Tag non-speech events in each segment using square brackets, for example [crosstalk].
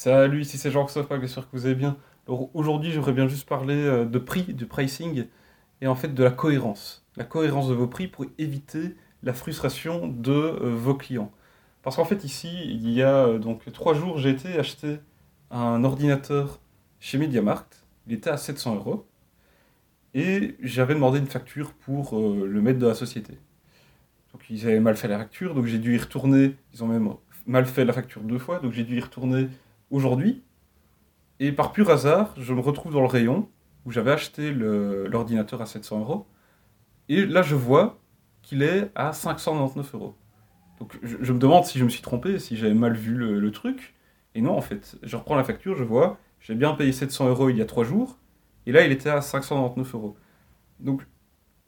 Salut, ici c'est Jean-Christophe, sûr que vous allez bien. Aujourd'hui, j'aimerais bien juste parler euh, de prix, du pricing, et en fait de la cohérence. La cohérence de vos prix pour éviter la frustration de euh, vos clients. Parce qu'en fait, ici, il y a euh, donc trois jours, j'ai été acheter un ordinateur chez MediaMarkt. Il était à 700 euros. Et j'avais demandé une facture pour le maître de la société. Donc ils avaient mal fait la facture, donc j'ai dû y retourner. Ils ont même mal fait la facture deux fois, donc j'ai dû y retourner aujourd'hui. Et par pur hasard, je me retrouve dans le rayon où j'avais acheté l'ordinateur à 700 euros. Et là, je vois qu'il est à 599 euros. Donc je, je me demande si je me suis trompé, si j'avais mal vu le, truc. Et non, en fait, je reprends la facture, je vois, j'ai bien payé 700 euros il y a trois jours. Et là, il était à 599 euros. Donc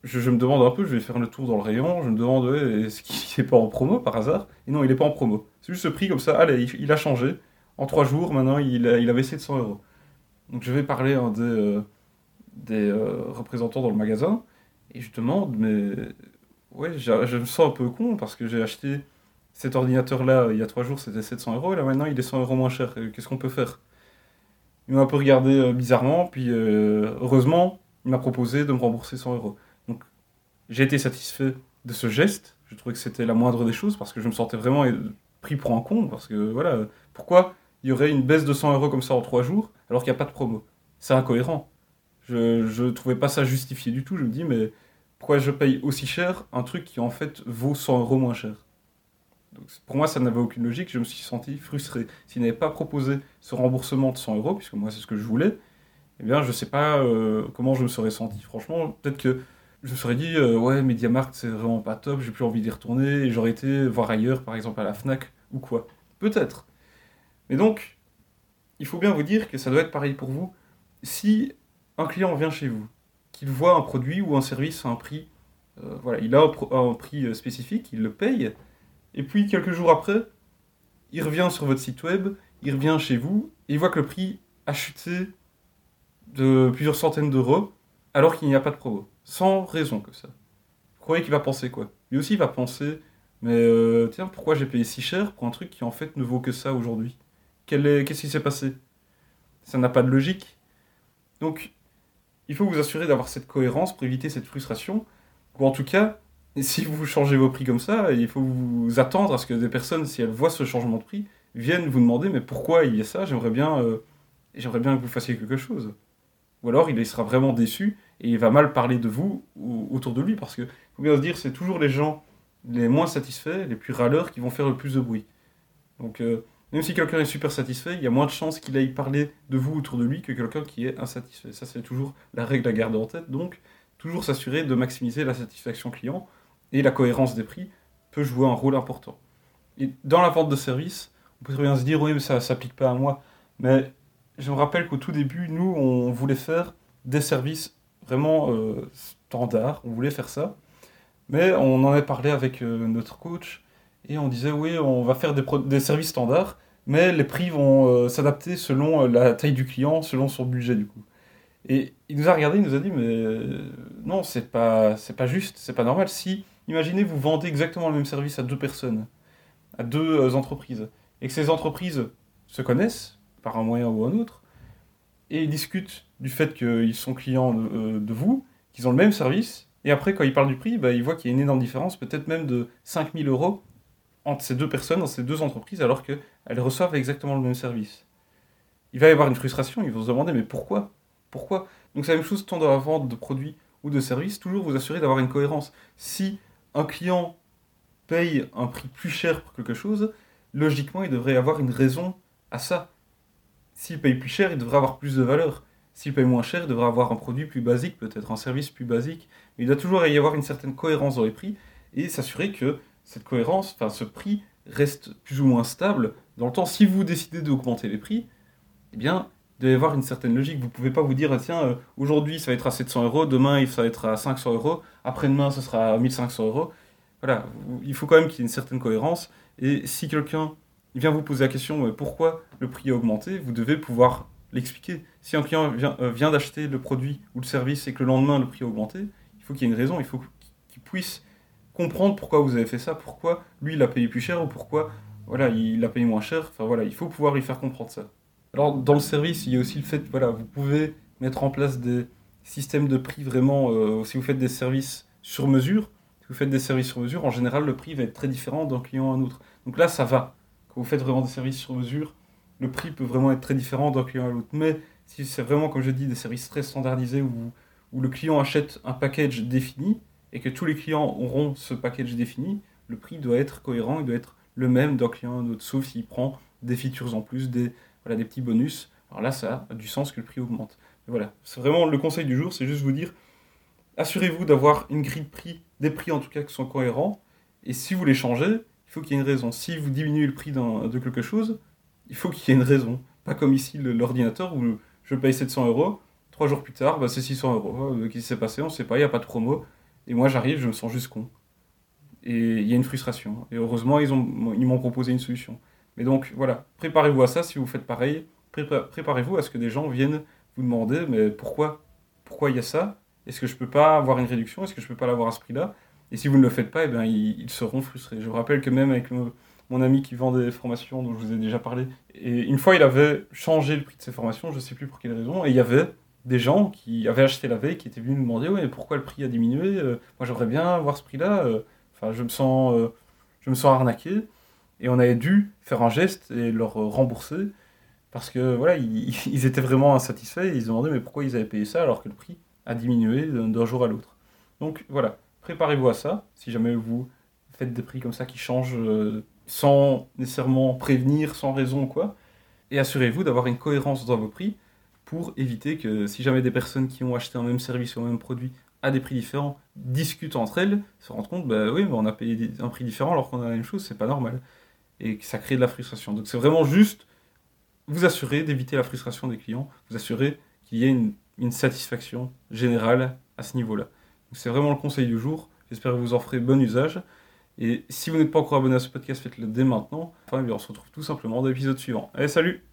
je, me demande un peu, je vais faire le tour dans le rayon, je me demande, est-ce qu'il n'est pas en promo par hasard? Et non, il n'est pas en promo. C'est juste ce prix comme ça, allez, il a changé. En trois jours, maintenant, il a, il baissé de 100 euros. Donc je vais parler un des, euh, des euh, représentants dans le magasin, et je demande, mais ouais, je me sens un peu con parce que j'ai acheté cet ordinateur-là il y a trois jours, c'était 700 euros, et là maintenant il est 100 euros moins cher. Euh, Qu'est-ce qu'on peut faire? Il m'a un peu regardé bizarrement, puis heureusement, il m'a proposé de me rembourser 100 euros. Donc j'ai été satisfait de ce geste, je trouvais que c'était la moindre des choses parce que je me sentais vraiment pris pour un con, parce que voilà, pourquoi il y aurait une baisse de 100 euros comme ça en trois jours alors qu'il n'y a pas de promo C'est incohérent. Je, je trouvais pas ça justifié du tout, je me dis, mais pourquoi je paye aussi cher un truc qui en fait vaut 100 euros moins cher? Pour moi, ça n'avait aucune logique, je me suis senti frustré. S'il n'avait pas proposé ce remboursement de 100 euros, puisque moi c'est ce que je voulais, eh bien je sais pas euh, comment je me serais senti. Franchement, peut-être que je serais dit, euh, ouais, MediaMarkt c'est vraiment pas top, j'ai plus envie d'y retourner, et j'aurais été voir ailleurs, par exemple à la Fnac ou quoi. Peut-être. Mais donc, il faut bien vous dire que ça doit être pareil pour vous. Si un client vient chez vous, qu'il voit un produit ou un service à un prix, euh, voilà, il a un, prix euh, spécifique, il le paye, et puis quelques jours après, il revient sur votre site web, il revient chez vous, et il voit que le prix a chuté de plusieurs centaines d'euros, alors qu'il n'y a pas de promo. Sans raison que ça. Vous croyez qu'il va penser quoi? Lui aussi il va penser, mais euh, tiens, pourquoi j'ai payé si cher pour un truc qui en fait ne vaut que ça aujourd'hui? Qu'est-ce qui s'est passé? Ça n'a pas de logique. Donc, il faut vous assurer d'avoir cette cohérence pour éviter cette frustration. Ou en tout cas, [laughs] si vous changez vos prix comme ça, il faut vous attendre à ce que des personnes, si elles voient ce changement de prix, viennent vous demander mais pourquoi il y a ça? J'aimerais bien, euh, bien que vous fassiez quelque chose. Ou alors il sera vraiment déçu et il va mal parler de vous ou autour de lui parce que faut bien se dire c'est toujours les gens les moins satisfaits, les plus râleurs qui vont faire le plus de bruit. Donc euh, même si quelqu'un est super satisfait, il y a moins de chances qu'il aille parler de vous autour de lui que quelqu'un qui est insatisfait. Ça, c'est toujours la règle à garder en tête. Donc, toujours s'assurer de maximiser la satisfaction client et la cohérence des prix peut jouer un rôle important. Et dans la vente de services, on peut très bien se dire, oui, mais ça ne s'applique pas à moi. Mais je me rappelle qu'au tout début, nous, on voulait faire des services vraiment euh, standards. On voulait faire ça. Mais on en a parlé avec euh, notre coach et on disait, oui, on va faire des, services standards, mais les prix vont euh, s'adapter selon euh, la taille du client, selon son budget du coup. Et il nous a regardé, il nous a dit, mais euh, non, c'est pas, c'est pas juste, c'est pas normal. Si, imaginez, vous vendez exactement le même service à deux personnes, à deux entreprises, et que ces entreprises se connaissent par un moyen ou un autre, et discutent du fait qu'ils sont clients de, de vous, qu'ils ont le même service, et après, quand ils parlent du prix, bah, ils voient qu'il y a une énorme différence, peut-être même de 5000 euros entre ces deux personnes, dans ces deux entreprises, alors qu'elles reçoivent exactement le même service. Il va y avoir une frustration, ils vont se demander, mais pourquoi? Pourquoi? Donc c'est la même chose tant dans la vente de produits ou de services, toujours vous assurer d'avoir une cohérence. Si un client paye un prix plus cher pour quelque chose, logiquement, il devrait avoir une raison à ça. S'il paye plus cher, il devrait avoir plus de valeur. S'il paye moins cher, il devrait avoir un produit plus basique, peut-être un service plus basique. Mais il doit toujours y avoir une certaine cohérence dans les prix et s'assurer que cette cohérence, enfin ce prix, reste plus ou moins stable dans le temps. Si vous décidez d'augmenter les prix, eh bien, il doit y avoir une certaine logique. Vous ne pouvez pas vous dire, ah, tiens, euh, aujourd'hui ça va être à 700 euros, demain ça va être à 500 euros, après-demain ce sera à 1500 euros. Voilà, il faut quand même qu'il y ait une certaine cohérence. Et si quelqu'un vient vous poser la question, euh, pourquoi le prix a augmenté, vous devez pouvoir l'expliquer. Si un client vient, euh, vient d'acheter le produit ou le service et que le lendemain le prix a augmenté, il faut qu'il y ait une raison, il faut qu'il puisse comprendre pourquoi vous avez fait ça, pourquoi lui il a payé plus cher ou pourquoi voilà, il a payé moins cher. Enfin voilà, il faut pouvoir lui faire comprendre ça. Alors, dans le service, il y a aussi le fait, voilà, vous pouvez mettre en place des systèmes de prix vraiment, euh, si vous faites des services sur mesure, si vous faites des services sur mesure, en général, le prix va être très différent d'un client à un autre. Donc là, ça va. Quand vous faites vraiment des services sur mesure, le prix peut vraiment être très différent d'un client à l'autre. Mais si c'est vraiment, comme je dis, des services très standardisés où, où le client achète un package défini et que tous les clients auront ce package défini, le prix doit être cohérent, il doit être le même d'un client à un autre, sauf s'il prend des features en plus, des, voilà, des petits bonus. Alors là, ça a du sens que le prix augmente. voilà, c'est vraiment le conseil du jour, c'est juste vous dire, assurez-vous d'avoir une grille de prix, des prix en tout cas qui sont cohérents, et si vous les changez, il faut qu'il y ait une raison. Si vous diminuez le prix de quelque chose, il faut qu'il y ait une raison. Pas comme ici l'ordinateur où je paye 700 euros, trois jours plus tard, bah, c'est 600 euros. Euh, qu'est-ce qui s'est passé On ne sait pas, il n'y a pas de promo. Et moi j'arrive, je me sens juste con. Et il y a une frustration. Et heureusement, ils m'ont proposé une solution. Mais donc voilà, préparez-vous à ça si vous faites pareil. Préparez-vous à ce que des gens viennent vous demander mais pourquoi? Pourquoi il y a ça? Est-ce que je peux pas avoir une réduction? Est-ce que je peux pas l'avoir à ce prix-là? Et si vous ne le faites pas, eh bien, ils, seront frustrés. Je vous rappelle que même avec mon ami qui vend des formations dont je vous ai déjà parlé, et une fois il avait changé le prix de ses formations, je ne sais plus pour quelle raison, et il y avait des gens qui avaient acheté la veille qui étaient venus nous demander ouais, pourquoi le prix a diminué euh, Moi j'aimerais bien avoir ce prix-là. Euh, enfin, je me sens, euh, je me sens arnaqué. Et on avait dû faire un geste et leur rembourser parce que voilà, ils, [laughs] étaient vraiment insatisfaits. ils se demandaient mais pourquoi ils avaient payé ça alors que le prix a diminué d'un jour à l'autre. Donc voilà, préparez-vous à ça. Si jamais vous faites des prix comme ça qui changent sans nécessairement prévenir, sans raison ou quoi, et assurez-vous d'avoir une cohérence dans vos prix pour éviter que si jamais des personnes qui ont acheté un même service ou un même produit à des prix différents discutent entre elles, se rendent compte, bah oui, mais on a payé un prix différent alors qu'on a la même chose, c'est pas normal et ça crée de la frustration. Donc c'est vraiment juste vous assurer d'éviter la frustration des clients, vous assurer qu'il y ait une, satisfaction générale à ce niveau-là. C'est vraiment le conseil du jour. J'espère que vous en ferez bon usage. Et si vous n'êtes pas encore abonné à ce podcast, faites-le dès maintenant. Enfin, on se retrouve tout simplement dans l'épisode suivant. Allez, salut